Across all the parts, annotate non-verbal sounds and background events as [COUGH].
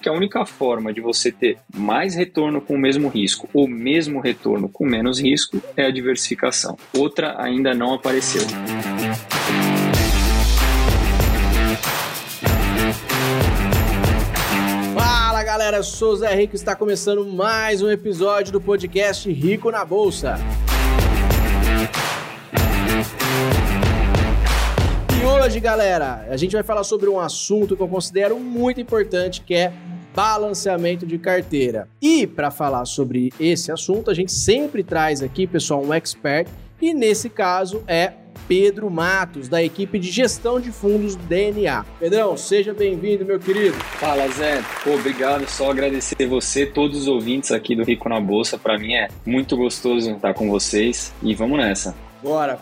que a única forma de você ter mais retorno com o mesmo risco ou mesmo retorno com menos risco é a diversificação. Outra ainda não apareceu. Fala galera, eu sou o Zé Rico está começando mais um episódio do podcast Rico na Bolsa. E hoje, galera, a gente vai falar sobre um assunto que eu considero muito importante, que é balanceamento de carteira. E para falar sobre esse assunto, a gente sempre traz aqui, pessoal, um expert, e nesse caso é Pedro Matos, da equipe de gestão de fundos DNA. Pedrão, seja bem-vindo, meu querido. Fala, Zé. Pô, obrigado. Só agradecer você, todos os ouvintes aqui do Rico na Bolsa. Para mim é muito gostoso estar com vocês e vamos nessa. Bora.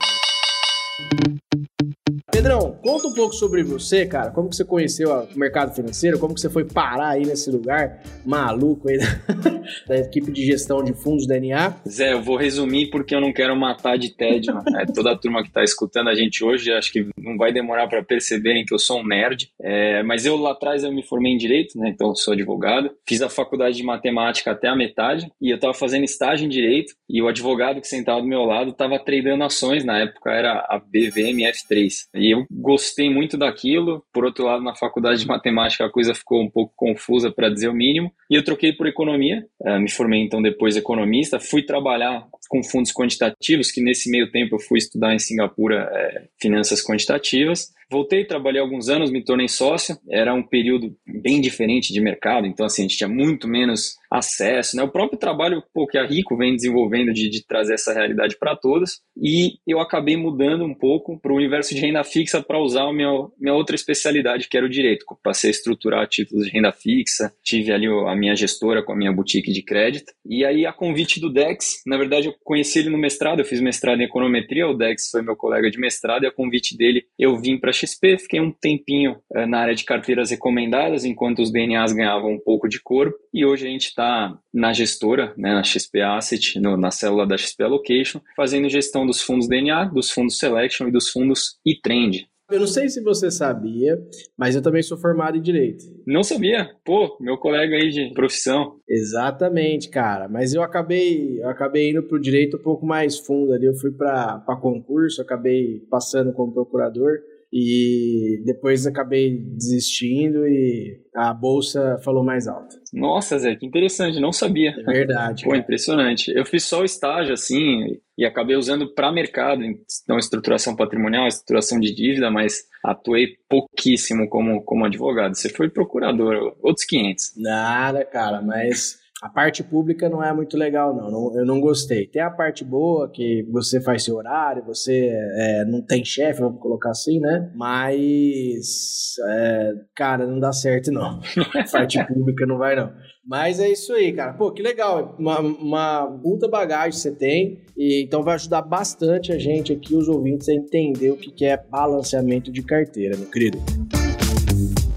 Pedrão, conta um pouco sobre você, cara. Como que você conheceu o mercado financeiro? Como que você foi parar aí nesse lugar maluco aí da, [LAUGHS] da equipe de gestão de fundos da NA? Zé, eu vou resumir porque eu não quero matar de tédio. É, toda a turma que está escutando a gente hoje, acho que não vai demorar para perceberem que eu sou um nerd. É, mas eu lá atrás eu me formei em Direito, né? Então eu sou advogado. Fiz a faculdade de Matemática até a metade e eu estava fazendo estágio em Direito e o advogado que sentava do meu lado estava tradando ações. Na época era a BVMF3. E eu gostei muito daquilo. Por outro lado, na faculdade de [LAUGHS] matemática a coisa ficou um pouco confusa, para dizer o mínimo. E eu troquei por economia. Uh, me formei então depois economista. Fui trabalhar com fundos quantitativos, que nesse meio tempo eu fui estudar em Singapura é, finanças quantitativas. Voltei, trabalhei alguns anos, me tornei sócio. Era um período bem diferente de mercado, então assim, a gente tinha muito menos acesso. Né? O próprio trabalho pô, que a Rico vem desenvolvendo de, de trazer essa realidade para todos. E eu acabei mudando um pouco para o universo de renda fixa para usar a minha, minha outra especialidade, que era o direito. Passei a estruturar títulos de renda fixa, tive ali a minha gestora com a minha boutique de crédito. E aí, a convite do Dex, na verdade, eu conheci ele no mestrado, eu fiz mestrado em econometria, o Dex foi meu colega de mestrado, e a convite dele eu vim para XP, fiquei um tempinho uh, na área de carteiras recomendadas, enquanto os DNAs ganhavam um pouco de corpo, e hoje a gente está na gestora, né, na XP Asset, no, na célula da XP Allocation, fazendo gestão dos fundos DNA, dos fundos Selection e dos fundos e-Trend. Eu não sei se você sabia, mas eu também sou formado em Direito. Não sabia? Pô, meu colega aí de profissão. Exatamente, cara. Mas eu acabei, eu acabei indo pro Direito um pouco mais fundo ali. Eu fui para concurso, acabei passando como procurador. E depois acabei desistindo e a bolsa falou mais alto. Nossa, Zé, que interessante, não sabia. É verdade. Pô, impressionante. Eu fiz só o estágio assim e acabei usando para mercado, então estruturação patrimonial, estruturação de dívida, mas atuei pouquíssimo como, como advogado. Você foi procurador, outros 500. Nada, cara, mas a parte pública não é muito legal, não. não. Eu não gostei. Tem a parte boa, que você faz seu horário, você é, não tem chefe, vamos colocar assim, né? Mas, é, cara, não dá certo, não. [LAUGHS] a parte pública não vai, não. Mas é isso aí, cara. Pô, que legal. Uma, uma puta bagagem você tem. E, então vai ajudar bastante a gente aqui, os ouvintes, a entender o que é balanceamento de carteira, meu querido.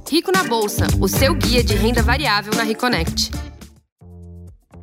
Rico na Bolsa, o seu guia de renda variável na Reconnect.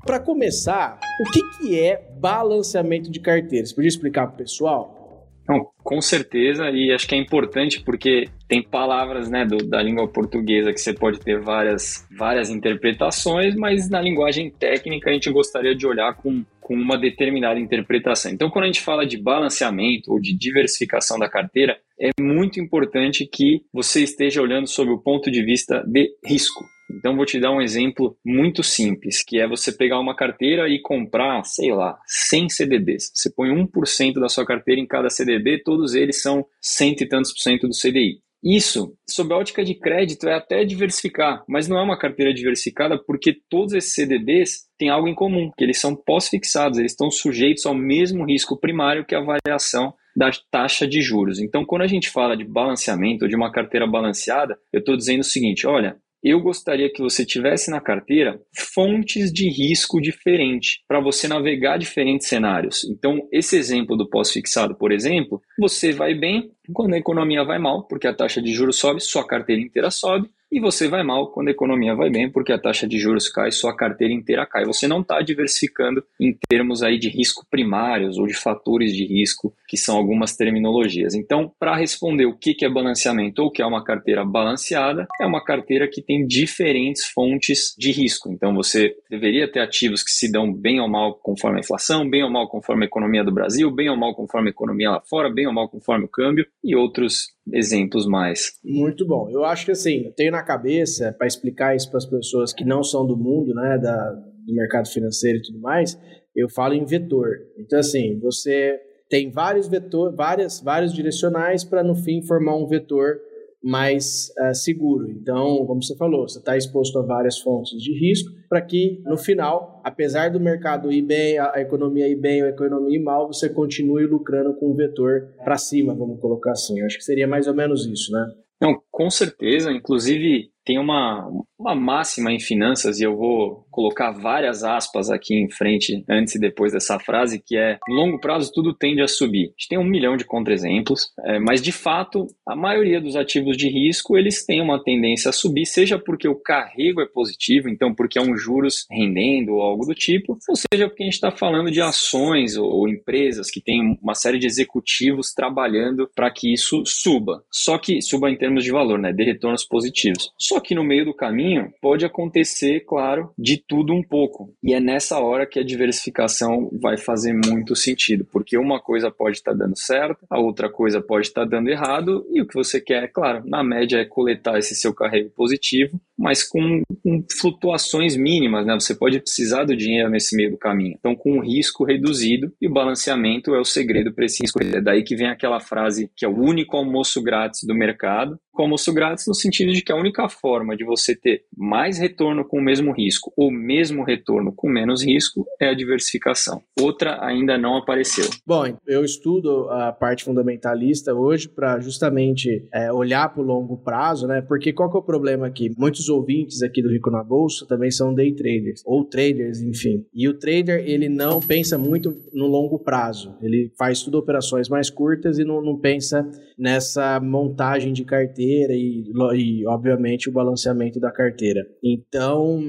Para começar, o que, que é balanceamento de carteira? Você podia explicar para o pessoal? Não, com certeza, e acho que é importante porque tem palavras né, do, da língua portuguesa que você pode ter várias, várias interpretações, mas na linguagem técnica a gente gostaria de olhar com, com uma determinada interpretação. Então, quando a gente fala de balanceamento ou de diversificação da carteira, é muito importante que você esteja olhando sob o ponto de vista de risco. Então, vou te dar um exemplo muito simples, que é você pegar uma carteira e comprar, sei lá, 100 CDBs. Você põe 1% da sua carteira em cada CDB, todos eles são cento e tantos por cento do CDI. Isso, sob a ótica de crédito, é até diversificar, mas não é uma carteira diversificada porque todos esses CDBs têm algo em comum, que eles são pós-fixados, eles estão sujeitos ao mesmo risco primário que a variação da taxa de juros. Então, quando a gente fala de balanceamento de uma carteira balanceada, eu estou dizendo o seguinte: olha, eu gostaria que você tivesse na carteira fontes de risco diferente para você navegar diferentes cenários. Então, esse exemplo do pós-fixado, por exemplo, você vai bem quando a economia vai mal, porque a taxa de juros sobe, sua carteira inteira sobe. e você vai mal quando a economia vai bem, porque a taxa de juros cai, sua carteira inteira cai. Você não está diversificando em termos aí de risco primários ou de fatores de risco, que são algumas terminologias. Então, para responder o que é balanceamento ou o que é uma carteira balanceada, é uma carteira que tem diferentes fontes de risco. Então, você deveria ter ativos que se dão bem ou mal conforme a inflação, bem ou mal conforme a economia do Brasil, bem ou mal conforme a economia lá fora, bem ou mal conforme o câmbio e outros exemplos mais. Muito bom. Eu acho que assim, eu tenho na cabeça para explicar isso para as pessoas que não são do mundo, né, da, do mercado financeiro e tudo mais, eu falo em vetor. Então assim, você tem vários vetor, várias, vários direcionais para no fim formar um vetor mais uh, seguro. Então, como você falou, você está exposto a várias fontes de risco para que, no final, apesar do mercado ir bem, a, economia ir bem, a economia ir mal, você continue lucrando com o vetor para cima, vamos colocar assim. Eu acho que seria mais ou menos isso, né? Não, com certeza. Inclusive, tem uma, uma máxima em finanças, e eu vou colocar várias aspas aqui em frente, antes e depois dessa frase, que é: no longo prazo tudo tende a subir. A gente tem um milhão de contra-exemplos, é, mas de fato, a maioria dos ativos de risco eles têm uma tendência a subir, seja porque o carrego é positivo, então porque é um juros rendendo ou algo do tipo, ou seja porque a gente está falando de ações ou, ou empresas que têm uma série de executivos trabalhando para que isso suba. Só que suba em termos de valor, né? De retornos positivos. Só que no meio do caminho pode acontecer, claro, de tudo um pouco. E é nessa hora que a diversificação vai fazer muito sentido, porque uma coisa pode estar dando certo, a outra coisa pode estar dando errado, e o que você quer, claro, na média é coletar esse seu carrego positivo, mas com, com flutuações mínimas, né? Você pode precisar do dinheiro nesse meio do caminho. Então, com um risco reduzido, e o balanceamento é o segredo para esse risco. É daí que vem aquela frase que é o único almoço grátis do mercado, com almoço grátis no sentido de que a única forma de você ter mais retorno com o mesmo risco ou mesmo retorno com menos risco é a diversificação. Outra ainda não apareceu. Bom, eu estudo a parte fundamentalista hoje para justamente é, olhar para o longo prazo, né? Porque qual que é o problema aqui? Muitos ouvintes aqui do Rico na Bolsa também são day traders ou traders, enfim. E o trader ele não pensa muito no longo prazo. Ele faz tudo operações mais curtas e não, não pensa nessa montagem de carteira carteira e, e, obviamente, o balanceamento da carteira. Então,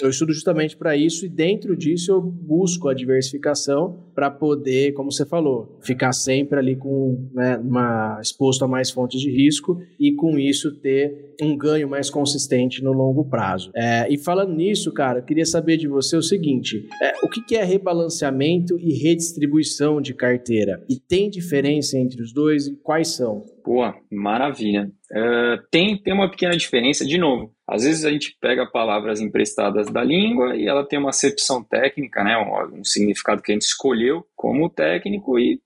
eu estudo justamente para isso e dentro disso eu busco a diversificação para poder, como você falou, ficar sempre ali com né, uma, exposto a mais fontes de risco e com isso ter um ganho mais consistente no longo prazo. É, e falando nisso, cara, eu queria saber de você o seguinte: é, o que, que é rebalanceamento e redistribuição de carteira? E tem diferença entre os dois e quais são? Boa, maravilha. Uh, tem, tem uma pequena diferença, de novo, às vezes a gente pega palavras emprestadas da língua e ela tem uma acepção técnica, né, um, um significado que a gente escolheu como técnico e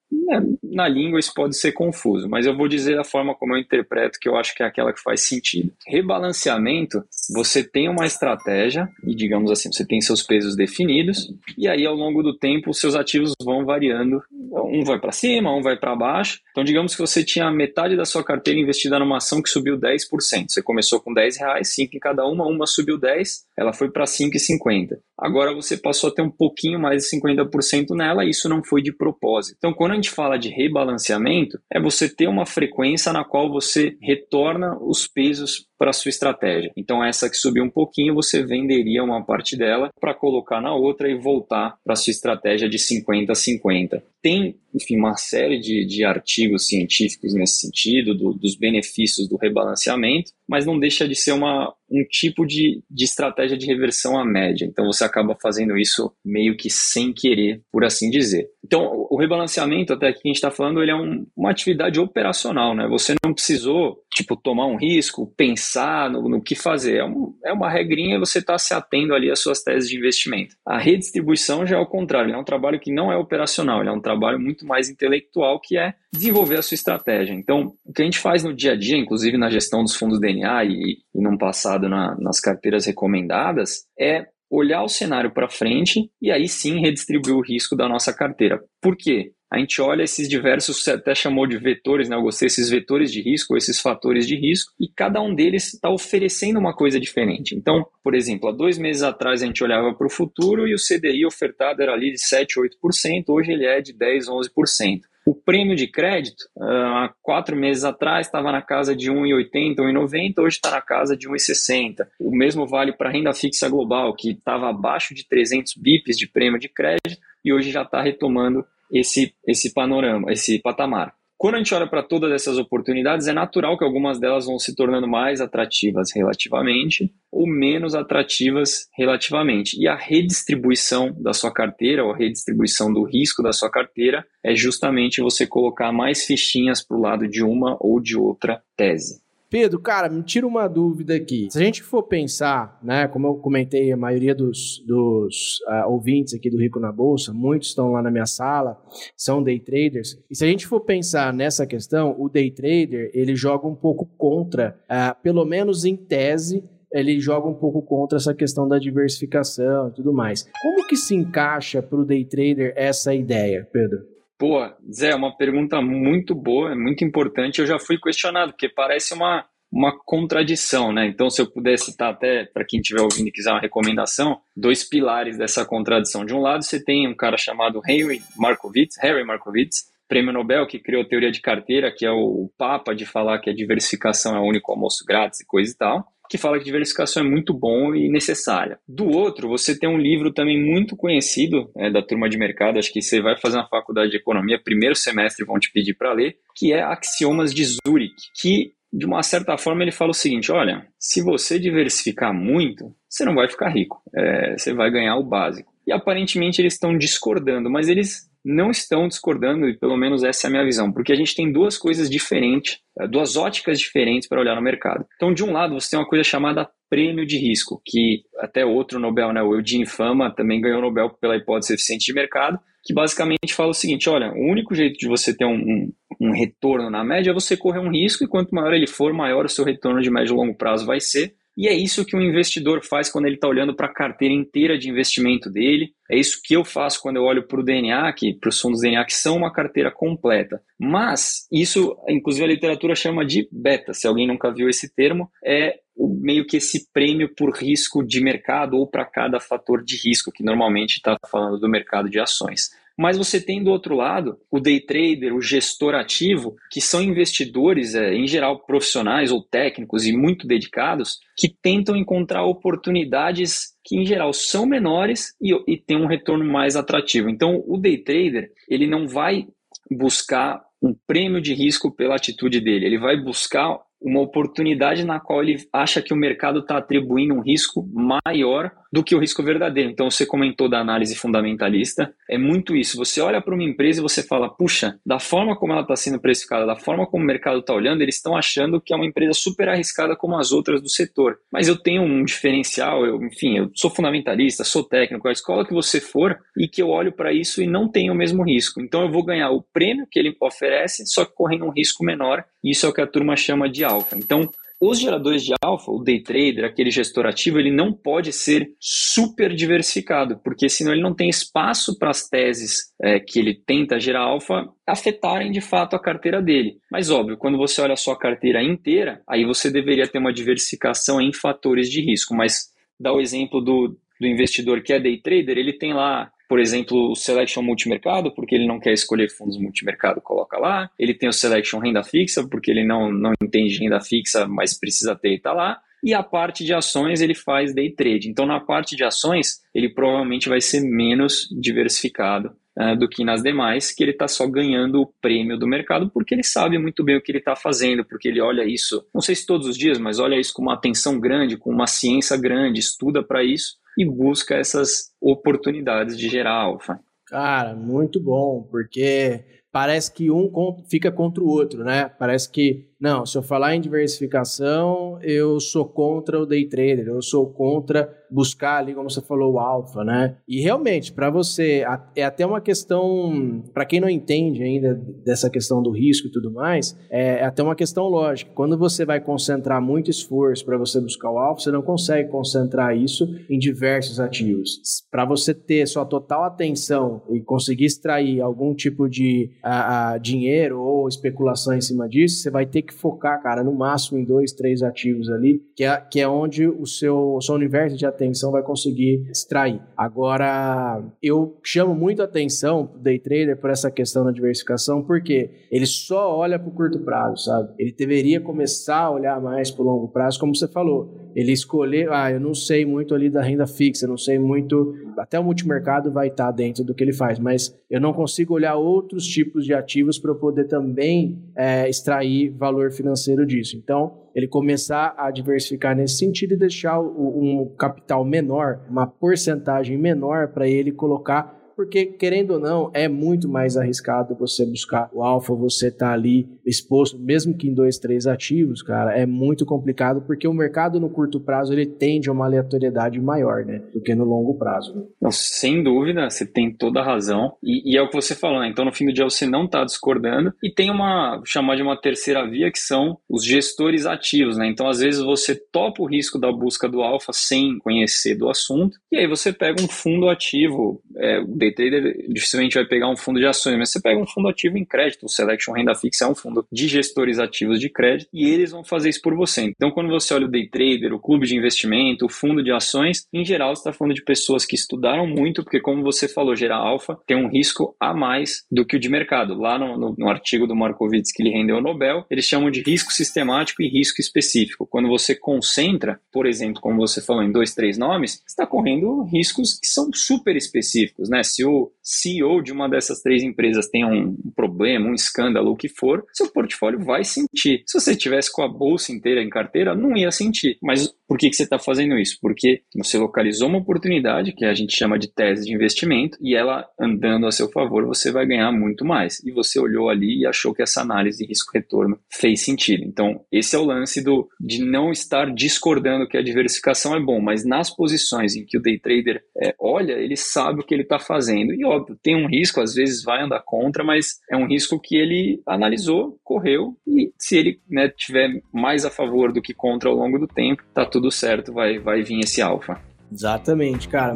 na língua isso pode ser confuso, mas eu vou dizer a forma como eu interpreto que eu acho que é aquela que faz sentido. Rebalanceamento, você tem uma estratégia e digamos assim, você tem seus pesos definidos e aí ao longo do tempo os seus ativos vão variando, um vai para cima, um vai para baixo. Então digamos que você tinha metade da sua carteira investida numa ação que subiu 10%. Você começou com 10 reais, 5 em cada uma, uma subiu 10, ela foi para 5,50. Agora você passou a ter um pouquinho mais de 50% nela, e isso não foi de propósito. Então, quando a gente fala de rebalanceamento, é você ter uma frequência na qual você retorna os pesos para sua estratégia. Então, essa que subiu um pouquinho, você venderia uma parte dela para colocar na outra e voltar para sua estratégia de 50 a 50. Tem, enfim, uma série de, de artigos científicos nesse sentido, do, dos benefícios do rebalanceamento, mas não deixa de ser uma, um tipo de, de estratégia de reversão à média. Então você acaba fazendo isso meio que sem querer, por assim dizer. Então o rebalanceamento, até aqui que a gente está falando, ele é um, uma atividade operacional, né? Você não precisou, tipo, tomar um risco, pensar no, no que fazer. É, um, é uma regrinha e você está se atendo ali às suas teses de investimento. A redistribuição já é o contrário, é um trabalho que não é operacional, é um trabalho muito mais intelectual, que é desenvolver a sua estratégia. Então, o que a gente faz no dia a dia, inclusive na gestão dos fundos DNA e, e num passado na, nas carteiras recomendadas, é olhar o cenário para frente e aí sim redistribuir o risco da nossa carteira. Por quê? A gente olha esses diversos, você até chamou de vetores, né? Eu gostei desses vetores de risco, esses fatores de risco, e cada um deles está oferecendo uma coisa diferente. Então, por exemplo, há dois meses atrás a gente olhava para o futuro e o CDI ofertado era ali de 7, 8%, hoje ele é de 10, 11%. O prêmio de crédito, ah, há quatro meses atrás, estava na casa de 1,80, 1,90, hoje está na casa de 1,60. O mesmo vale para a renda fixa global, que estava abaixo de 300 bips de prêmio de crédito e hoje já está retomando esse, esse panorama, esse patamar. Quando a gente olha para todas essas oportunidades, é natural que algumas delas vão se tornando mais atrativas relativamente ou menos atrativas relativamente. E a redistribuição da sua carteira, ou a redistribuição do risco da sua carteira, é justamente você colocar mais fichinhas para o lado de uma ou de outra tese. Pedro, cara, me tira uma dúvida aqui. Se a gente for pensar, né, como eu comentei, a maioria dos, dos uh, ouvintes aqui do Rico na Bolsa, muitos estão lá na minha sala, são day traders. E se a gente for pensar nessa questão, o day trader, ele joga um pouco contra, uh, pelo menos em tese, ele joga um pouco contra essa questão da diversificação e tudo mais. Como que se encaixa para o day trader essa ideia, Pedro? Pô, Zé, é uma pergunta muito boa, é muito importante. Eu já fui questionado, porque parece uma, uma contradição, né? Então, se eu pudesse citar até para quem estiver ouvindo e quiser uma recomendação, dois pilares dessa contradição. De um lado, você tem um cara chamado Henry Markowitz, Harry Markowitz, prêmio Nobel, que criou a teoria de carteira, que é o papa de falar que a diversificação é o único almoço grátis e coisa e tal que fala que diversificação é muito bom e necessária. Do outro, você tem um livro também muito conhecido é, da turma de mercado, acho que você vai fazer na faculdade de economia, primeiro semestre vão te pedir para ler, que é Axiomas de Zurich, que de uma certa forma ele fala o seguinte, olha, se você diversificar muito, você não vai ficar rico, é, você vai ganhar o básico. E aparentemente eles estão discordando, mas eles não estão discordando, e pelo menos essa é a minha visão, porque a gente tem duas coisas diferentes, eh, duas óticas diferentes para olhar no mercado. Então, de um lado, você tem uma coisa chamada prêmio de risco, que até outro Nobel, né, o Eugene Fama, também ganhou o Nobel pela hipótese eficiente de mercado, que basicamente fala o seguinte: olha, o único jeito de você ter um, um, um retorno na média é você correr um risco, e quanto maior ele for, maior o seu retorno de médio e longo prazo vai ser. E é isso que um investidor faz quando ele está olhando para a carteira inteira de investimento dele. É isso que eu faço quando eu olho para o DNA, para os fundos DNA, que são uma carteira completa. Mas isso, inclusive a literatura chama de beta. Se alguém nunca viu esse termo, é meio que esse prêmio por risco de mercado ou para cada fator de risco, que normalmente está falando do mercado de ações. Mas você tem do outro lado o day trader, o gestor ativo, que são investidores, é, em geral profissionais ou técnicos e muito dedicados, que tentam encontrar oportunidades que em geral são menores e, e têm um retorno mais atrativo. Então, o day trader ele não vai buscar um prêmio de risco pela atitude dele, ele vai buscar uma oportunidade na qual ele acha que o mercado está atribuindo um risco maior do que o risco verdadeiro. Então, você comentou da análise fundamentalista, é muito isso. Você olha para uma empresa e você fala, puxa, da forma como ela está sendo precificada, da forma como o mercado está olhando, eles estão achando que é uma empresa super arriscada como as outras do setor. Mas eu tenho um diferencial, eu, enfim, eu sou fundamentalista, sou técnico, a escola que você for, e que eu olho para isso e não tenho o mesmo risco. Então, eu vou ganhar o prêmio que ele oferece, só que correndo um risco menor. Isso é o que a turma chama de alfa. Então, os geradores de alfa, o day trader, aquele gestor ativo, ele não pode ser super diversificado, porque senão ele não tem espaço para as teses é, que ele tenta gerar alfa afetarem de fato a carteira dele. Mas óbvio, quando você olha a sua carteira inteira, aí você deveria ter uma diversificação em fatores de risco. Mas dá o exemplo do, do investidor que é day trader, ele tem lá por exemplo, o Selection Multimercado, porque ele não quer escolher fundos multimercado, coloca lá. Ele tem o Selection Renda Fixa, porque ele não, não entende renda fixa, mas precisa ter e está lá. E a parte de ações ele faz day trade. Então, na parte de ações, ele provavelmente vai ser menos diversificado uh, do que nas demais, que ele está só ganhando o prêmio do mercado, porque ele sabe muito bem o que ele está fazendo, porque ele olha isso, não sei se todos os dias, mas olha isso com uma atenção grande, com uma ciência grande, estuda para isso e busca essas oportunidades de gerar alfa. Cara, muito bom, porque parece que um fica contra o outro, né? Parece que não, se eu falar em diversificação, eu sou contra o day trader, eu sou contra buscar ali, como você falou, o alfa, né? E realmente, para você, é até uma questão, para quem não entende ainda dessa questão do risco e tudo mais, é, é até uma questão lógica. Quando você vai concentrar muito esforço para você buscar o alfa, você não consegue concentrar isso em diversos ativos. Para você ter sua total atenção e conseguir extrair algum tipo de a, a, dinheiro ou especulação em cima disso, você vai ter que que focar, cara, no máximo em dois, três ativos ali, que é, que é onde o seu, o seu universo de atenção vai conseguir extrair. Agora, eu chamo muito atenção do day trader por essa questão da diversificação, porque ele só olha para o curto prazo, sabe? Ele deveria começar a olhar mais para o longo prazo, como você falou. Ele escolher, ah, eu não sei muito ali da renda fixa, eu não sei muito, até o multimercado vai estar dentro do que ele faz, mas eu não consigo olhar outros tipos de ativos para eu poder também é, extrair valor financeiro disso. Então, ele começar a diversificar nesse sentido e deixar um capital menor, uma porcentagem menor para ele colocar porque querendo ou não, é muito mais arriscado você buscar o alfa, você tá ali exposto, mesmo que em dois, três ativos, cara, é muito complicado porque o mercado no curto prazo ele tende a uma aleatoriedade maior, né, do que no longo prazo. Né? Não, sem dúvida, você tem toda a razão e, e, é o que você falou, né? Então no fim do dia você não está discordando e tem uma chamar de uma terceira via que são os gestores ativos, né? Então às vezes você topa o risco da busca do alfa sem conhecer do assunto e aí você pega um fundo ativo, é, day trader dificilmente vai pegar um fundo de ações, mas você pega um fundo ativo em crédito, o Selection Renda Fixa é um fundo de gestores ativos de crédito e eles vão fazer isso por você. Então, quando você olha o day trader, o clube de investimento, o fundo de ações, em geral, você está falando de pessoas que estudaram muito, porque, como você falou, gerar alfa tem um risco a mais do que o de mercado. Lá no, no, no artigo do Markowitz que ele rendeu o Nobel, eles chamam de risco sistemático e risco específico. Quando você concentra, por exemplo, como você falou, em dois, três nomes, você está correndo riscos que são super específicos, né? Se o CEO de uma dessas três empresas tem um problema, um escândalo, o que for, seu portfólio vai sentir. Se você tivesse com a bolsa inteira em carteira, não ia sentir. Mas por que, que você está fazendo isso? Porque você localizou uma oportunidade, que a gente chama de tese de investimento, e ela andando a seu favor, você vai ganhar muito mais. E você olhou ali e achou que essa análise de risco-retorno fez sentido. Então, esse é o lance do, de não estar discordando que a diversificação é bom, mas nas posições em que o day trader é, olha, ele sabe o que ele está fazendo. E óbvio, tem um risco, às vezes vai andar contra, mas é um risco que ele analisou, correu, e se ele né, tiver mais a favor do que contra ao longo do tempo, tá tudo tudo certo, vai, vai vir esse alfa. Exatamente, cara.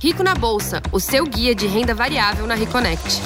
Rico na Bolsa, o seu guia de renda variável na Reconnect.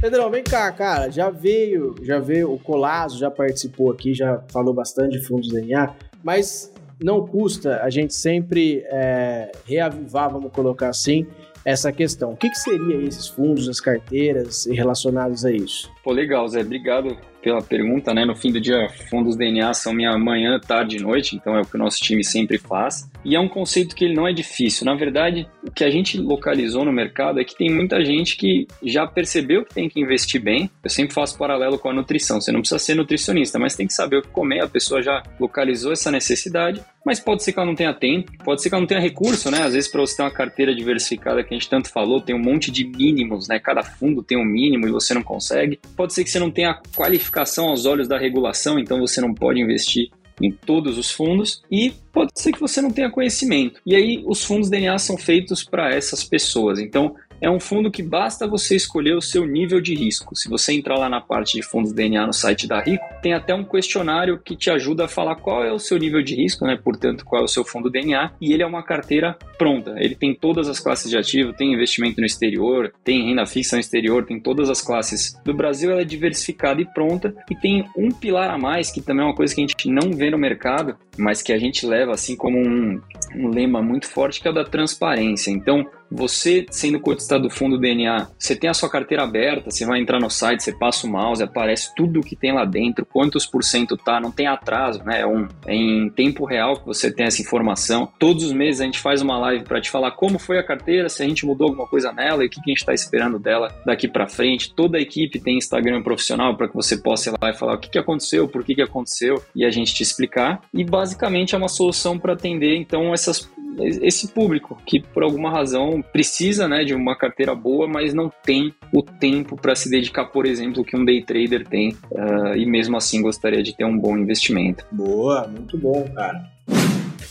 Pedrão, vem cá, cara. Já veio, já veio o Colasso, já participou aqui, já falou bastante de fundos DNA, mas não custa a gente sempre é, reavivar, vamos colocar assim, essa questão. O que, que seria esses fundos, as carteiras relacionados a isso? Pô, legal, Zé. Obrigado pela pergunta, né? No fim do dia, fundos DNA são minha manhã, tarde e noite, então é o que o nosso time sempre faz. E é um conceito que ele não é difícil. Na verdade, o que a gente localizou no mercado é que tem muita gente que já percebeu que tem que investir bem. Eu sempre faço paralelo com a nutrição. Você não precisa ser nutricionista, mas tem que saber o que comer. A pessoa já localizou essa necessidade, mas pode ser que ela não tenha tempo, pode ser que ela não tenha recurso, né? Às vezes, para você ter uma carteira diversificada que a gente tanto falou, tem um monte de mínimos, né? Cada fundo tem um mínimo e você não consegue. Pode ser que você não tenha qualificação aos olhos da regulação, então você não pode investir em todos os fundos e pode ser que você não tenha conhecimento. E aí os fundos DNA são feitos para essas pessoas. Então é um fundo que basta você escolher o seu nível de risco. Se você entrar lá na parte de fundos DNA no site da Rico, tem até um questionário que te ajuda a falar qual é o seu nível de risco, né? Portanto, qual é o seu fundo DNA, e ele é uma carteira pronta. Ele tem todas as classes de ativo, tem investimento no exterior, tem renda fixa no exterior, tem todas as classes. Do Brasil ela é diversificada e pronta e tem um pilar a mais que também é uma coisa que a gente não vê no mercado, mas que a gente leva assim como um, um lema muito forte que é o da transparência. Então, você sendo cotista do fundo DNA, você tem a sua carteira aberta, você vai entrar no site, você passa o mouse, aparece tudo o que tem lá dentro, quantos por cento tá, não tem atraso, né? É, um, é em tempo real que você tem essa informação. Todos os meses a gente faz uma live para te falar como foi a carteira, se a gente mudou alguma coisa nela e o que, que a gente está esperando dela daqui para frente. Toda a equipe tem Instagram profissional para que você possa ir lá e falar o que, que aconteceu, por que, que aconteceu e a gente te explicar. E basicamente é uma solução para atender então essas esse público que por alguma razão precisa né, de uma carteira boa, mas não tem o tempo para se dedicar, por exemplo, que um day trader tem, uh, e mesmo assim gostaria de ter um bom investimento. Boa, muito bom, cara.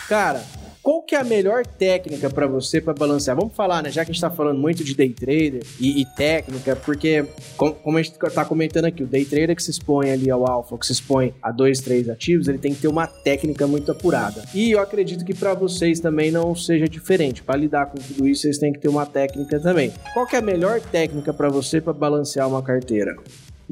Cara, qual que é a melhor técnica para você para balancear? Vamos falar, né? Já que a gente está falando muito de day trader e, e técnica, porque como, como, a gente está comentando aqui, o day trader que se expõe ali ao alfa, que se expõe a dois, três ativos, ele tem que ter uma técnica muito apurada. E eu acredito que para vocês também não seja diferente. Para lidar com tudo isso, vocês têm que ter uma técnica também. Qual que é a melhor técnica para você para balancear uma carteira?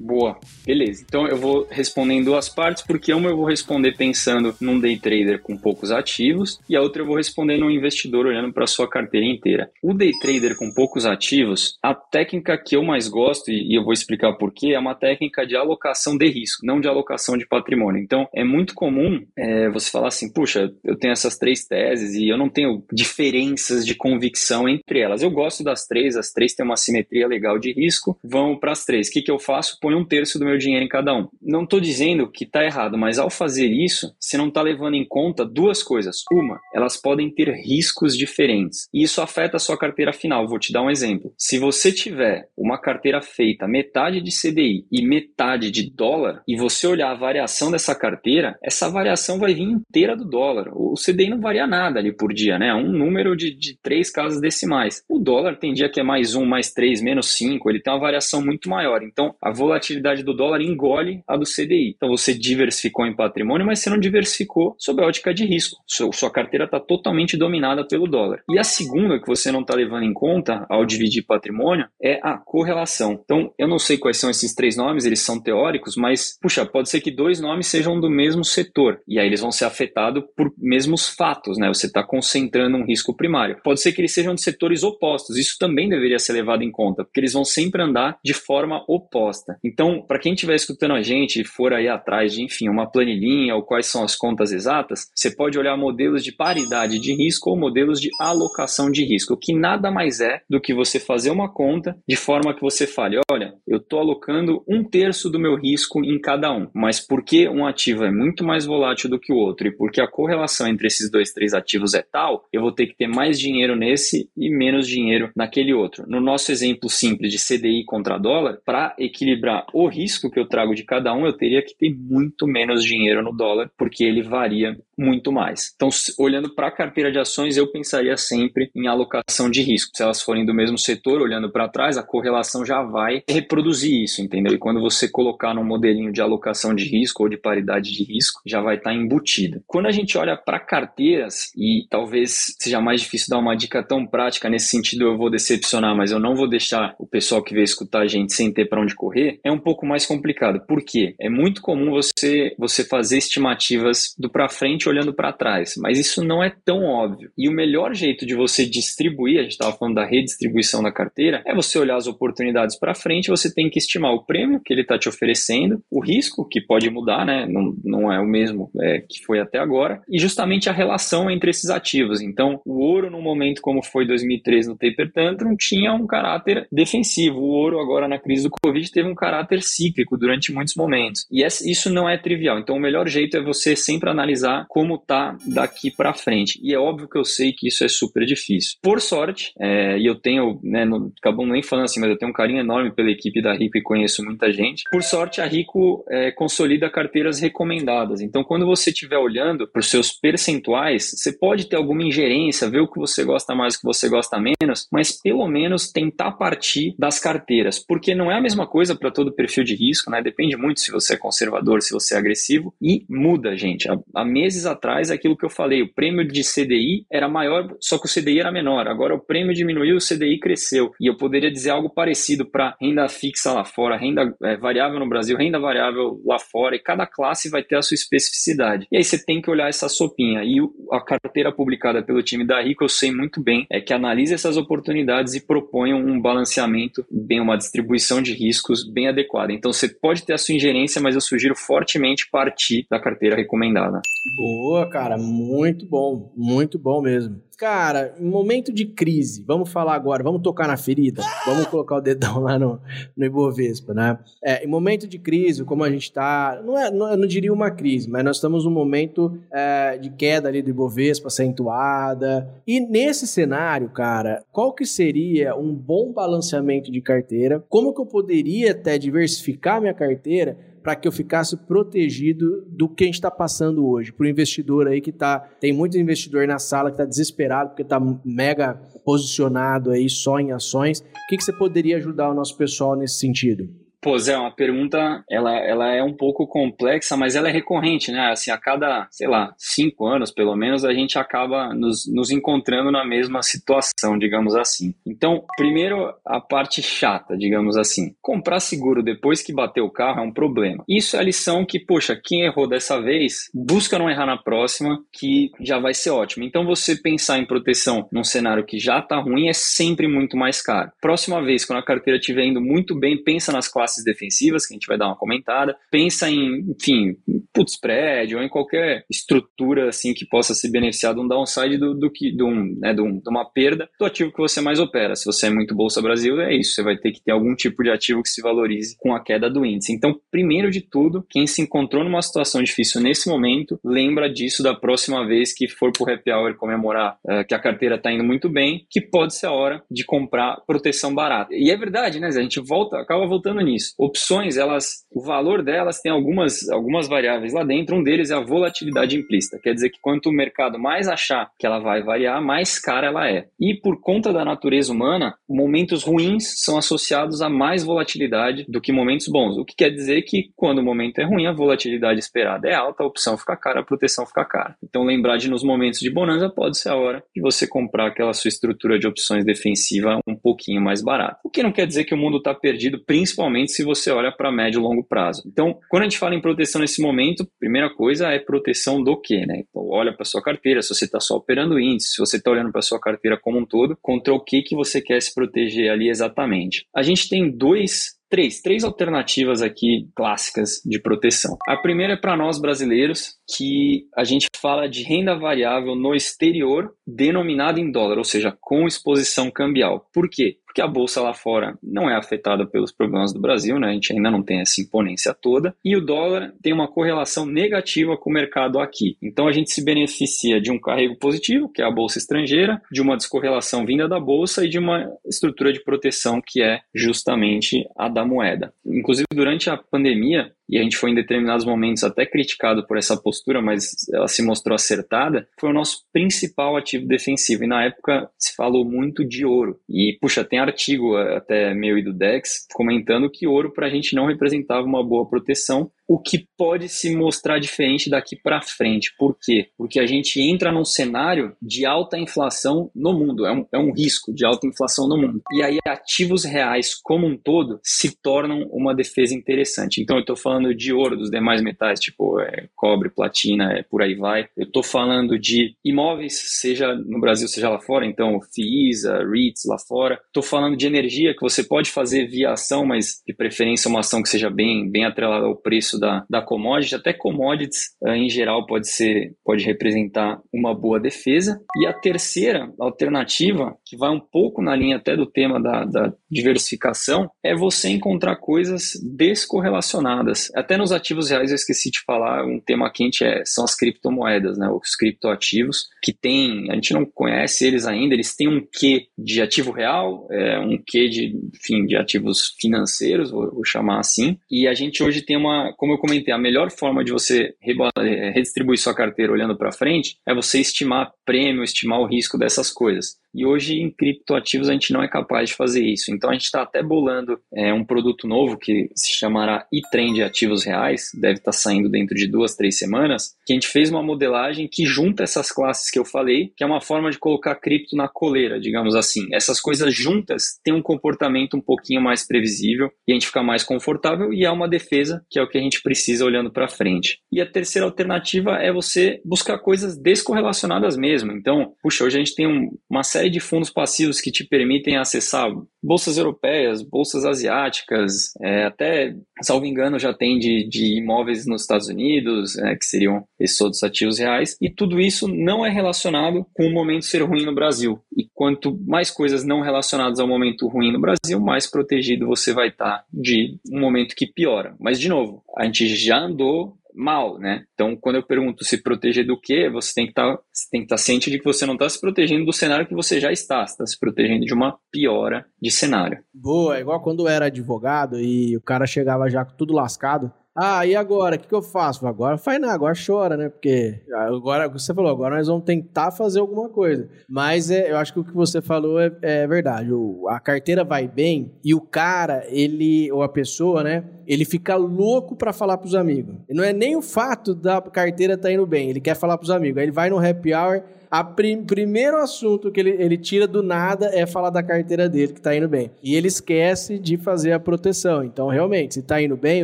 Boa, beleza. Então eu vou responder em duas partes, porque uma eu vou responder pensando num day trader com poucos ativos e a outra eu vou responder num investidor olhando para sua carteira inteira. O day trader com poucos ativos, a técnica que eu mais gosto, e eu vou explicar por quê, é uma técnica de alocação de risco, não de alocação de patrimônio. Então é muito comum é, você falar assim, puxa, eu tenho essas três teses e eu não tenho diferenças de convicção entre elas. Eu gosto das três, as três têm uma simetria legal de risco, vão para as três. O que, que eu faço? Ponho um terço do meu dinheiro em cada um. Não estou dizendo que está errado, mas ao fazer isso, você não está levando em conta duas coisas. Uma, elas podem ter riscos diferentes. E isso afeta a sua carteira final. Vou te dar um exemplo. Se você tiver uma carteira feita metade de CDI e metade de dólar, e você olhar a variação dessa carteira, essa variação vai vir inteira do dólar. O CDI não varia nada ali por dia, né? Um número de, de três casas decimais. O dólar tem dia que é mais um, mais três, menos cinco, ele tem uma variação muito maior. Então, a volatilidade do dólar engole a do CDI. Então, você diversificou em patrimônio, mas você não diversificou sob a ótica de risco. Sua carteira está totalmente dominada pelo dólar. E a segunda que você não está levando em conta ao dividir patrimônio é a correlação. Então, eu não sei quais são esses três nomes, eles são teóricos, mas, puxa, pode ser que dois nomes sejam do mesmo setor. E aí eles vão ser afetados por mesmos fatos, né? Você está concentrando um risco primário. Pode ser que eles sejam de setores opostos. Isso também deveria ser levado em conta, porque eles vão sempre andar de forma oposta. Então, para quem estiver escutando a gente e for aí atrás de, enfim, uma planilhinha ou quais são as contas exatas, você pode olhar modelos de paridade de risco ou modelos de alocação de risco, que nada mais é do que você fazer uma conta de forma que você fale, olha, eu estou alocando um terço do meu risco em cada um, mas porque um ativo é muito mais volátil do que o outro e porque a correlação entre esses dois, três ativos é tal, eu vou ter que ter mais dinheiro nesse e menos dinheiro naquele outro. No nosso exemplo simples de CDI contra dólar, para equilibrar o risco que eu trago de cada um, eu teria que ter muito menos dinheiro no dólar, porque ele varia muito mais. Então, olhando para a carteira de ações, eu pensaria sempre em alocação de risco. Se elas forem do mesmo setor, olhando para trás, a correlação já vai reproduzir isso, entendeu? E quando você colocar num modelinho de alocação de risco ou de paridade de risco, já vai estar tá embutida. Quando a gente olha para carteiras, e talvez seja mais difícil dar uma dica tão prática nesse sentido, eu vou decepcionar, mas eu não vou deixar o pessoal que veio escutar a gente sem ter para onde correr, é um pouco mais complicado. Por quê? É muito comum você, você fazer estimativas do para frente olhando para trás, mas isso não é tão óbvio. E o melhor jeito de você distribuir, a gente estava falando da redistribuição da carteira, é você olhar as oportunidades para frente, você tem que estimar o prêmio que ele está te oferecendo, o risco, que pode mudar, né? não, não é o mesmo é, que foi até agora, e justamente a relação entre esses ativos. Então, o ouro, num momento como foi 2013 no Taper Tantrum, tinha um caráter defensivo. O ouro, agora na crise do Covid, teve um caráter cíclico durante muitos momentos. E isso não é trivial. Então, o melhor jeito é você sempre analisar como tá daqui para frente. E é óbvio que eu sei que isso é super difícil. Por sorte, é, e eu tenho, né, não, acabamos nem falando assim, mas eu tenho um carinho enorme pela equipe da Rico e conheço muita gente. Por sorte, a Rico é, consolida carteiras recomendadas. Então, quando você estiver olhando para os seus percentuais, você pode ter alguma ingerência, ver o que você gosta mais, o que você gosta menos, mas pelo menos tentar partir das carteiras, porque não é a mesma coisa para todo perfil de risco, né? Depende muito se você é conservador, se você é agressivo e muda, gente. Há meses atrás, aquilo que eu falei, o prêmio de CDI era maior, só que o CDI era menor. Agora o prêmio diminuiu, o CDI cresceu. E eu poderia dizer algo parecido para renda fixa lá fora, renda é, variável no Brasil, renda variável lá fora, e cada classe vai ter a sua especificidade. E aí você tem que olhar essa sopinha. E a carteira publicada pelo time da Rico, eu sei muito bem, é que analisa essas oportunidades e propõe um balanceamento, bem uma distribuição de riscos bem adequada. Então você pode ter a sua ingerência, mas eu sugiro fortemente partir da carteira recomendada. Boa, cara, muito bom, muito bom mesmo. Cara, momento de crise, vamos falar agora, vamos tocar na ferida, vamos colocar o dedão lá no, no Ibovespa, né? É, em momento de crise, como a gente tá, não é, não, eu não diria uma crise, mas nós estamos num momento é, de queda ali do Ibovespa acentuada. E nesse cenário, cara, qual que seria um bom balanceamento de carteira? Como que eu poderia até diversificar minha carteira para que eu ficasse protegido do que a gente está passando hoje. Para o investidor aí que tá. Tem muito investidor na sala que está desesperado porque está mega posicionado aí só em ações. O que, que você poderia ajudar o nosso pessoal nesse sentido? Pô, Zé, uma pergunta, ela, ela é um pouco complexa, mas ela é recorrente, né? Assim, a cada, sei lá, cinco anos, pelo menos, a gente acaba nos, nos encontrando na mesma situação, digamos assim. Então, primeiro, a parte chata, digamos assim. Comprar seguro depois que bater o carro é um problema. Isso é a lição que, poxa, quem errou dessa vez, busca não errar na próxima, que já vai ser ótimo. Então, você pensar em proteção num cenário que já tá ruim é sempre muito mais caro. Próxima vez, quando a carteira estiver indo muito bem, pensa nas classes defensivas, que a gente vai dar uma comentada. Pensa em, enfim, putz, prédio ou em qualquer estrutura assim que possa se beneficiar de um downside do, do que de, um, né, de, um, de uma perda do ativo que você mais opera. Se você é muito Bolsa Brasil, é isso. Você vai ter que ter algum tipo de ativo que se valorize com a queda do índice. Então, primeiro de tudo, quem se encontrou numa situação difícil nesse momento, lembra disso da próxima vez que for pro happy hour comemorar uh, que a carteira está indo muito bem, que pode ser a hora de comprar proteção barata. E é verdade, né? A gente volta, acaba voltando nisso. Opções, elas, o valor delas tem algumas, algumas variáveis lá dentro. Um deles é a volatilidade implícita. Quer dizer que quanto o mercado mais achar que ela vai variar, mais cara ela é. E por conta da natureza humana, momentos ruins são associados a mais volatilidade do que momentos bons. O que quer dizer que quando o momento é ruim, a volatilidade esperada é alta, a opção fica cara, a proteção fica cara. Então lembrar de nos momentos de bonança pode ser a hora de você comprar aquela sua estrutura de opções defensiva um pouquinho mais barata. O que não quer dizer que o mundo está perdido, principalmente se você olha para médio e longo prazo. Então, quando a gente fala em proteção nesse momento, primeira coisa é proteção do quê, né? Então, olha para sua carteira, se você está só operando índice, se você está olhando para sua carteira como um todo, contra o que que você quer se proteger ali exatamente. A gente tem dois três, três alternativas aqui clássicas de proteção. A primeira é para nós brasileiros, que a gente fala de renda variável no exterior denominada em dólar, ou seja, com exposição cambial. Por quê? Porque a bolsa lá fora não é afetada pelos problemas do Brasil, né? A gente ainda não tem essa imponência toda, e o dólar tem uma correlação negativa com o mercado aqui. Então a gente se beneficia de um carrego positivo, que é a bolsa estrangeira, de uma descorrelação vinda da bolsa e de uma estrutura de proteção que é justamente a da moeda. Inclusive durante a pandemia, e a gente foi em determinados momentos até criticado por essa postura, mas ela se mostrou acertada, foi o nosso principal ativo defensivo. E na época se falou muito de ouro. E, puxa, tem artigo até meu e do Dex comentando que ouro para a gente não representava uma boa proteção, o que pode se mostrar diferente daqui para frente. Por quê? Porque a gente entra num cenário de alta inflação no mundo, é um, é um risco de alta inflação no mundo. E aí ativos reais como um todo se tornam uma defesa interessante. Então eu estou falando de ouro, dos demais metais, tipo é, cobre, platina, é, por aí vai. Eu estou falando de imóveis, seja no Brasil, seja lá fora, então FIISA, REITs lá fora. Estou falando de energia que você pode fazer via ação, mas de preferência uma ação que seja bem, bem atrelada ao preço da, da commodity, até commodities uh, em geral pode ser, pode representar uma boa defesa. E a terceira alternativa, que vai um pouco na linha até do tema da, da diversificação, é você encontrar coisas descorrelacionadas. Até nos ativos reais eu esqueci de falar, um tema quente é, são as criptomoedas, né, os criptoativos, que tem, a gente não conhece eles ainda, eles têm um quê de ativo real, é, um quê de, enfim, de ativos financeiros, vou, vou chamar assim, e a gente hoje tem uma, como como eu comentei, a melhor forma de você eh, redistribuir sua carteira olhando para frente é você estimar prêmio, estimar o risco dessas coisas. E hoje em criptoativos a gente não é capaz de fazer isso. Então a gente está até bolando é, um produto novo que se chamará e-trend ativos reais, deve estar tá saindo dentro de duas, três semanas, que a gente fez uma modelagem que junta essas classes que eu falei, que é uma forma de colocar cripto na coleira, digamos assim. Essas coisas juntas têm um comportamento um pouquinho mais previsível e a gente fica mais confortável e é uma defesa que é o que a gente precisa olhando para frente. E a terceira alternativa é você buscar coisas descorrelacionadas mesmo. Então, puxa, hoje a gente tem um, uma série série de fundos passivos que te permitem acessar bolsas europeias, bolsas asiáticas, é, até, salvo engano, já tem de, de imóveis nos Estados Unidos, é, que seriam esses outros ativos reais, e tudo isso não é relacionado com o momento ser ruim no Brasil. E quanto mais coisas não relacionadas ao momento ruim no Brasil, mais protegido você vai estar de um momento que piora. Mas, de novo, a gente já andou mal, né? Então, quando eu pergunto se proteger do que, você tem que tá, estar tá ciente de que você não está se protegendo do cenário que você já está, está se protegendo de uma piora de cenário. Boa, é igual quando eu era advogado e o cara chegava já tudo lascado, Ah, e agora? O que, que eu faço? Agora faz nada, agora chora, né? Porque agora, você falou, agora nós vamos tentar fazer alguma coisa. Mas é, eu acho que o que você falou é, é verdade. O, a carteira vai bem e o cara, ele, ou a pessoa, né? Ele fica louco para falar pros amigos. Não é nem o fato da carteira tá indo bem, ele quer falar pros amigos. Aí ele vai no happy hour a prim primeiro assunto que ele, ele tira do nada é falar da carteira dele, que tá indo bem. E ele esquece de fazer a proteção. Então, realmente, se tá indo bem,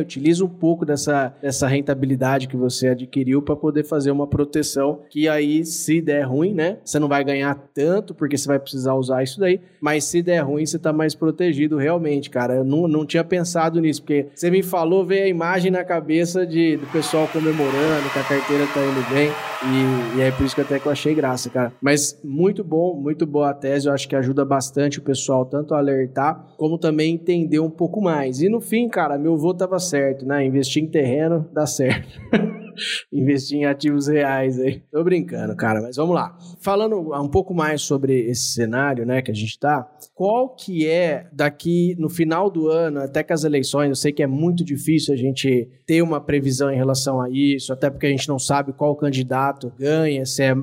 utiliza um pouco dessa, dessa rentabilidade que você adquiriu para poder fazer uma proteção que aí, se der ruim, né? Você não vai ganhar tanto, porque você vai precisar usar isso daí. Mas se der ruim, você tá mais protegido realmente, cara. Eu não, não tinha pensado nisso, porque você me falou, veio a imagem na cabeça de, do pessoal comemorando que a carteira tá indo bem. E, e é por isso que até que eu achei graça massa, cara. Mas muito bom, muito boa a tese. Eu acho que ajuda bastante o pessoal tanto a alertar, como também entender um pouco mais. E no fim, cara, meu vô tava certo, né? Investir em terreno dá certo. [LAUGHS] [LAUGHS] investir em ativos reais aí. Tô brincando, cara, mas vamos lá. Falando um pouco mais sobre esse cenário, né, que a gente tá, qual que é daqui no final do ano, até que as eleições, eu sei que é muito difícil a gente ter uma previsão em relação a isso, até porque a gente não sabe qual candidato ganha, se é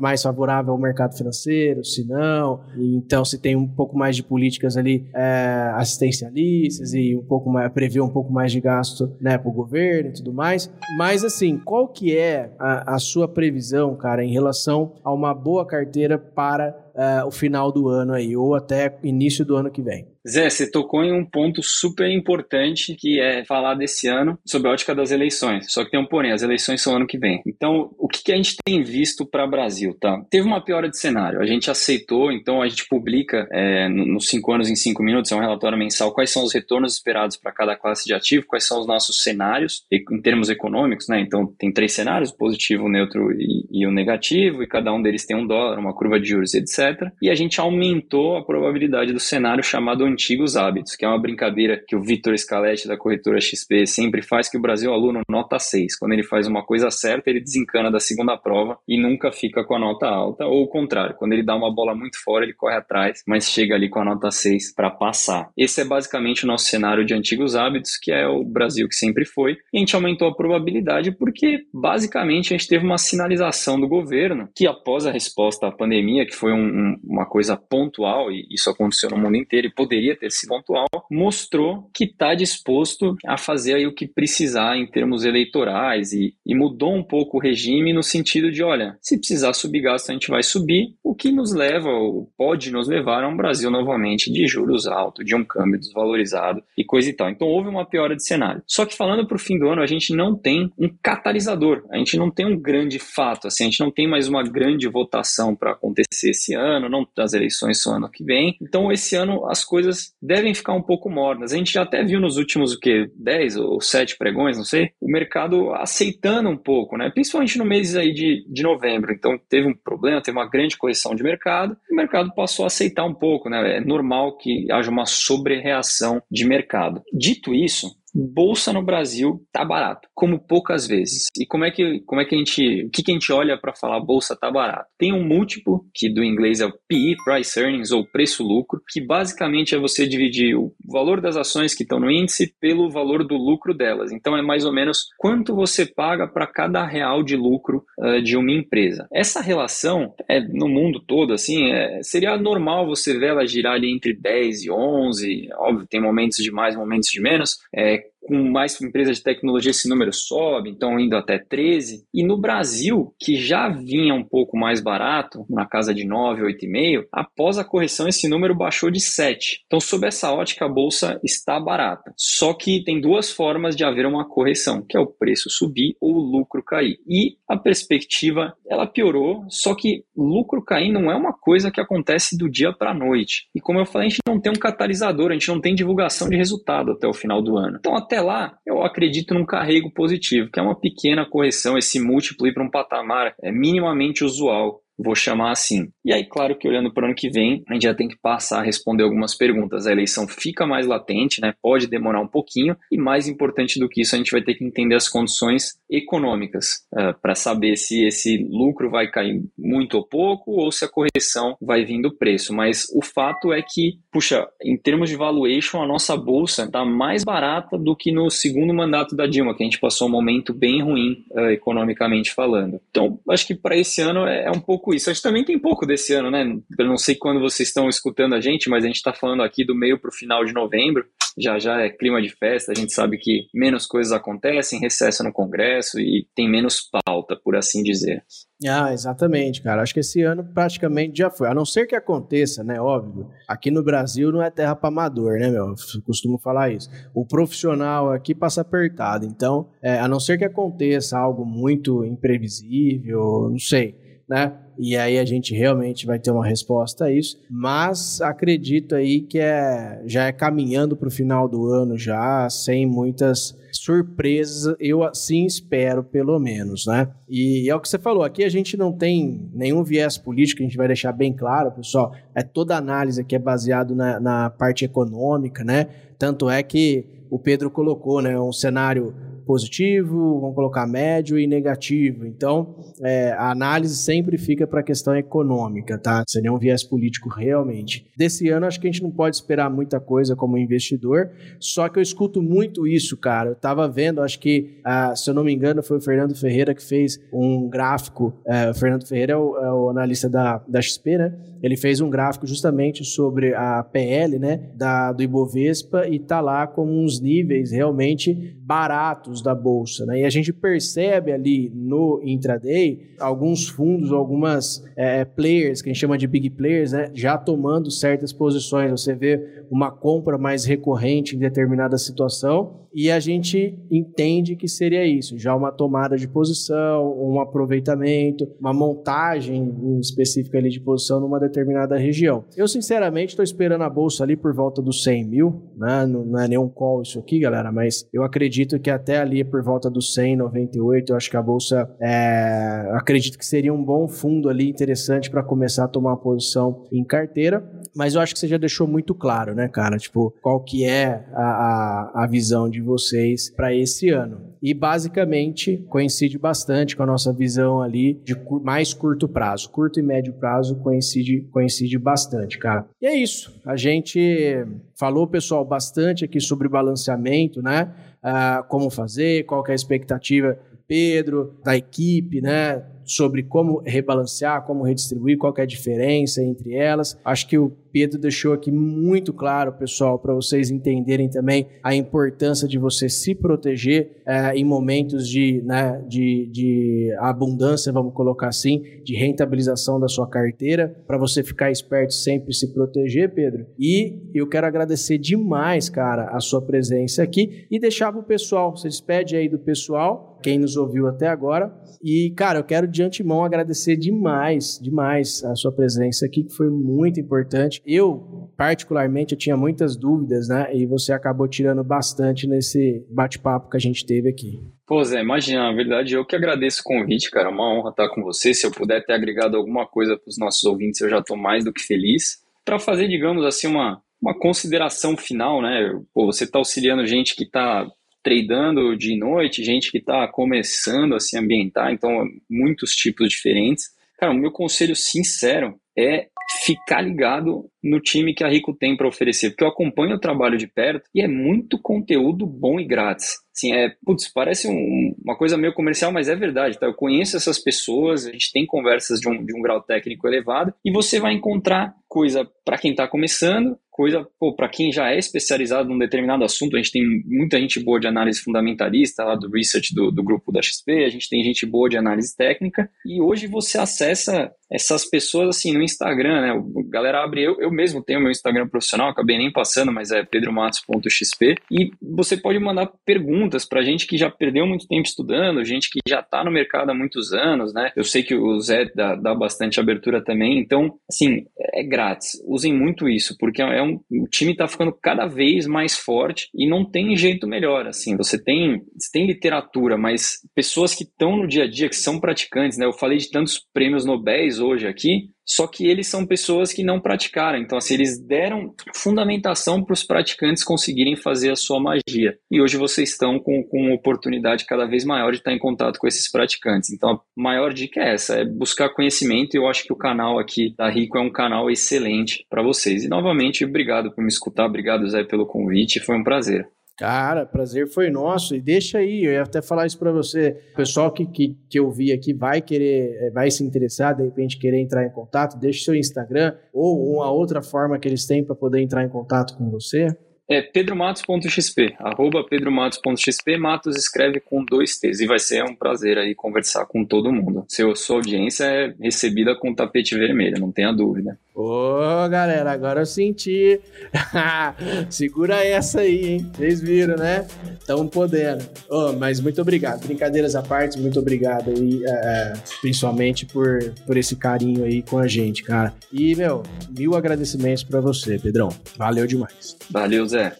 mais favorável ao mercado financeiro, se não, então se tem um pouco mais de políticas ali é, assistencialistas e um pouco mais, prever um pouco mais de gasto, né, pro governo e tudo mais, mas assim, assim, qual que é a, a sua previsão, cara, em relação a uma boa carteira para uh, o final do ano aí, ou até início do ano que vem. Zé, você tocou em um ponto super importante que é falar desse ano sobre a ótica das eleições. Só que tem um porém, as eleições são ano que vem. Então, o que, que a gente tem visto para o Brasil, tá? Teve uma piora de cenário, a gente aceitou, então a gente publica é, nos cinco anos em cinco minutos, é um relatório mensal, quais são os retornos esperados para cada classe de ativo, quais são os nossos cenários em termos econômicos, né? Então, tem três cenários, positivo, neutro e, e o negativo, e cada um deles tem um dólar, uma curva de juros, etc. E a gente aumentou a probabilidade do cenário chamado Antigos Hábitos, que é uma brincadeira que o Vitor Scaletti, da corretora XP, sempre faz, que o Brasil aluno nota 6. Quando ele faz uma coisa certa, ele desencana da segunda prova e nunca fica com a nota alta, ou o contrário, quando ele dá uma bola muito fora, ele corre atrás, mas chega ali com a nota 6 para passar. Esse é basicamente o nosso cenário de Antigos Hábitos, que é o Brasil que sempre foi, e a gente aumentou a probabilidade porque, basicamente, a gente teve uma sinalização do governo que, após a resposta à pandemia, que foi um, um, uma coisa pontual, e isso aconteceu no mundo inteiro e poderia ter sido pontual, mostrou que está disposto a fazer aí o que precisar em termos eleitorais e, e mudou um pouco o regime no sentido de, olha, se precisar subir gasto, a gente vai subir, o que nos leva, ou pode nos levar a um Brasil novamente de juros altos, de um câmbio desvalorizado e coisa e tal. Então houve uma piora de cenário. Só que falando para o fim do ano, a gente não tem um catalisador, a gente não tem um grande fato, assim, a gente não tem mais uma grande votação para acontecer esse ano, não as eleições são ano que vem. Então, esse ano as coisas devem ficar um pouco mornas. A gente já até viu nos últimos o quê, 10 ou 7 pregões, não sei, o mercado aceitando um pouco, né? Principalmente no mês aí de, de novembro. Então, teve um problema, teve uma grande correção de mercado, e o mercado passou a aceitar um pouco, né? É normal que haja uma sobre-reação de mercado. Dito isso, bolsa no Brasil tá barato, como poucas vezes. E como é que, como é que a gente, o que, que a gente olha para falar bolsa tá barato? Tem um múltiplo, que do inglês é o PE, Price Earnings, ou preço-lucro, que basicamente é você dividir o valor das ações que estão no índice pelo valor do lucro delas. Então é mais ou menos quanto você paga para cada real de lucro uh, de uma empresa. Essa relação é no mundo todo, assim, é, seria normal você ver ela girar ali entre 10 e 11, óbvio, tem momentos de mais, momentos de menos, é, like com mais empresas de tecnologia esse número sobe, então indo até 13. E no Brasil, que já vinha um pouco mais barato, na casa de 9, 8,5, após a correção esse número baixou de 7. Então, sob essa ótica, a bolsa está barata. Só que tem duas formas de haver uma correção, que é o preço subir ou o lucro cair. E a perspectiva, ela piorou, só que lucro cair não é uma coisa que acontece do dia para a noite. E como eu falei, a gente não tem um catalisador, a gente não tem divulgação de resultado até o final do ano. Então, até lá, eu acredito num carrego positivo, que é uma pequena correção, esse múltiplo ir para um patamar é minimamente usual vou chamar assim. E aí, claro que olhando para o ano que vem, a gente já tem que passar a responder algumas perguntas. A eleição fica mais latente, né? Pode demorar um pouquinho, e mais importante do que isso, a gente vai ter que entender as condições econômicas uh, eh, para saber se esse lucro vai cair muito ou pouco ou se a correção vai vir do preço. Mas o fato é que, puxa, em termos de valuation, a nossa bolsa está mais barata do que no segundo mandato da Dilma, que a gente passou um momento bem ruim uh, economicamente falando. Então, acho que para esse ano é, é um pouco isso. A gente também tem pouco desse ano, né? Eu não sei quando vocês estão escutando a gente, mas a gente está falando aqui do meio para o final de novembro. Já já é clima de festa, a gente sabe que menos coisas acontecem, recesso no Congresso e tem menos pauta, por assim dizer. Ah, exatamente, cara. Acho que esse ano praticamente já foi. A não ser que aconteça, né? Óbvio. Aqui no Brasil não é terra para amador, né, meu? Eu costumo falar isso. O profissional aqui passa apertado. Então, é, a não ser que aconteça algo muito imprevisível, não sei, né? e aí a gente realmente vai ter uma resposta a isso. Mas acredito aí que é, já é caminhando para o final do ano já, sem muitas surpresas, eu assim espero, pelo menos, né? E é o que você falou, aqui a gente não tem nenhum viés político, a gente vai deixar bem claro, pessoal, é toda análise aqui é baseado na, na parte econômica, né? Tanto é que o Pedro colocou, né, um cenário positivo, vamos colocar médio e negativo. Então, é, a análise sempre fica para a questão econômica, tá? Seria um viés político realmente. Desse ano, acho que a gente não pode esperar muita coisa como investidor, só que eu escuto muito isso, cara. Eu estava vendo, acho que, ah, se eu não me engano, foi o Fernando Ferreira que fez um gráfico. É, o Fernando Ferreira é o, é o analista da, da XP, né? Ele fez um gráfico justamente sobre a PL, né, da, do Ibovespa e tá lá com uns níveis realmente baratos da bolsa, né? E a gente percebe ali no intraday alguns fundos, algumas é, players que a gente chama de big players, né, já tomando certas posições. Você vê uma compra mais recorrente em determinada situação e a gente entende que seria isso, já uma tomada de posição, um aproveitamento, uma montagem específica ali de posição numa determinada região. Eu, sinceramente, estou esperando a bolsa ali por volta dos 100 mil, né? não, não é nenhum call isso aqui, galera, mas eu acredito que até ali por volta dos 100, 98, eu acho que a bolsa, é... acredito que seria um bom fundo ali interessante para começar a tomar posição em carteira, mas eu acho que você já deixou muito claro, né, cara, tipo, qual que é a, a, a visão de vocês para esse ano. E basicamente coincide bastante com a nossa visão ali de mais curto prazo. Curto e médio prazo coincide, coincide bastante, cara. E é isso. A gente falou, pessoal, bastante aqui sobre balanceamento, né? Ah, como fazer, qual é a expectativa do Pedro, da equipe, né? Sobre como rebalancear, como redistribuir, qual é a diferença entre elas. Acho que o Pedro deixou aqui muito claro, pessoal, para vocês entenderem também a importância de você se proteger é, em momentos de, né, de, de abundância, vamos colocar assim, de rentabilização da sua carteira, para você ficar esperto sempre se proteger, Pedro. E eu quero agradecer demais, cara, a sua presença aqui e deixar para o pessoal, você despede aí do pessoal, quem nos ouviu até agora. E, cara, eu quero de antemão agradecer demais, demais a sua presença aqui, que foi muito importante. Eu, particularmente, eu tinha muitas dúvidas, né? E você acabou tirando bastante nesse bate-papo que a gente teve aqui. Pô, Zé, imagina, na verdade, eu que agradeço o convite, cara. Uma honra estar com você. Se eu puder ter agregado alguma coisa para os nossos ouvintes, eu já estou mais do que feliz. Para fazer, digamos assim, uma, uma consideração final, né? Pô, você está auxiliando gente que está tradando de noite, gente que está começando a se ambientar, então muitos tipos diferentes. Cara, o meu conselho sincero é ficar ligado no time que a Rico tem para oferecer, porque eu acompanho o trabalho de perto e é muito conteúdo bom e grátis. Assim, é, putz, parece um, uma coisa meio comercial, mas é verdade, tá? Eu conheço essas pessoas, a gente tem conversas de um, de um grau técnico elevado e você vai encontrar coisa para quem está começando, coisa para quem já é especializado num determinado assunto. A gente tem muita gente boa de análise fundamentalista lá do research do, do grupo da XP, a gente tem gente boa de análise técnica e hoje você acessa essas pessoas assim no Instagram, né? Galera abre, eu, eu mesmo tenho meu Instagram profissional, acabei nem passando, mas é pedromatos.xp e você pode mandar perguntas para gente que já perdeu muito tempo estudando, gente que já está no mercado há muitos anos, né? Eu sei que o Zé dá, dá bastante abertura também, então, assim, é grátis. Usem muito isso, porque é um, o time está ficando cada vez mais forte e não tem jeito melhor. Assim, você tem, você tem literatura, mas pessoas que estão no dia a dia, que são praticantes, né? Eu falei de tantos prêmios Nobéis hoje aqui, só que eles são pessoas que não praticaram. Então, assim, eles deram fundamentação para os praticantes conseguirem fazer a sua magia. E hoje vocês estão com, com uma oportunidade cada vez maior de estar em contato com esses praticantes. Então, a maior dica é essa, é buscar conhecimento. E eu acho que o canal aqui da Rico é um canal excelente para vocês. E, novamente, obrigado por me escutar. Obrigado, Zé, pelo convite. Foi um prazer. Cara, prazer foi nosso. E deixa aí, eu ia até falar isso para você. O pessoal que, que, que eu vi aqui vai querer, eh, vai se interessar, de repente querer entrar em contato, deixa seu Instagram ou uma outra forma que eles têm para poder entrar em contato com você. É pedromatos.xp, arroba pedromatos.xp, Matos escreve com dois T's e vai ser um prazer aí conversar com todo mundo. Seu, sua audiência é recebida com tapete vermelho, não tenha dúvida. Ô, galera, agora eu senti. [LAUGHS] Segura essa aí, hein? Vocês viram, né? Estão podendo. Oh, mas muito obrigado. Brincadeiras à parte, muito obrigado aí, é, principalmente por, por esse carinho aí com a gente, cara. E, meu, mil agradecimentos para você, Pedrão. Valeu demais. Valeu, Zé.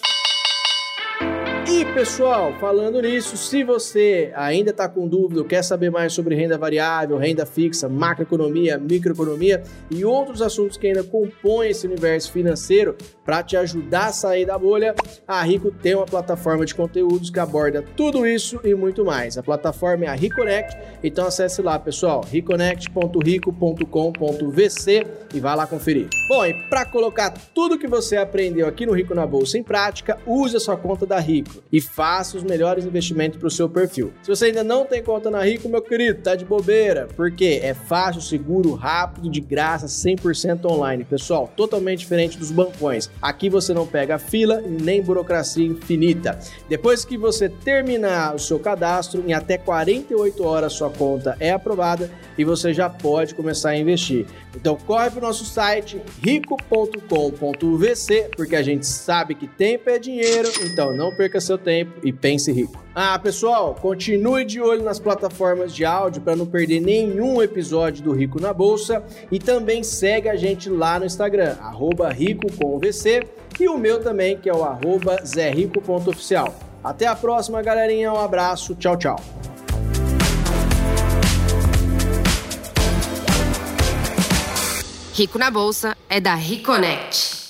E pessoal, falando nisso, se você ainda está com dúvida quer saber mais sobre renda variável, renda fixa, macroeconomia, microeconomia e outros assuntos que ainda compõem esse universo financeiro para te ajudar a sair da bolha, a Rico tem uma plataforma de conteúdos que aborda tudo isso e muito mais. A plataforma é a Reconnect, então acesse lá, pessoal, reconnect.rico.com.vc e vá lá conferir. Bom, e para colocar tudo que você aprendeu aqui no Rico na Bolsa em prática, use a sua conta da Rico e faça os melhores investimentos para o seu perfil. Se você ainda não tem conta na Rico, meu querido, tá de bobeira, porque é fácil, seguro, rápido, de graça, 100% online. Pessoal, totalmente diferente dos bancões. Aqui você não pega fila nem burocracia infinita. Depois que você terminar o seu cadastro, em até 48 horas sua conta é aprovada e você já pode começar a investir. Então corre para o nosso site rico.com.vc, porque a gente sabe que tempo é dinheiro, então não perca seu tempo e pense rico. Ah, pessoal, continue de olho nas plataformas de áudio para não perder nenhum episódio do Rico na Bolsa e também segue a gente lá no Instagram, @rico_com_vc e o meu também, que é o arroba zerrico.oficial. Até a próxima, galerinha. Um abraço. Tchau, tchau. Rico na Bolsa é da Reconnect.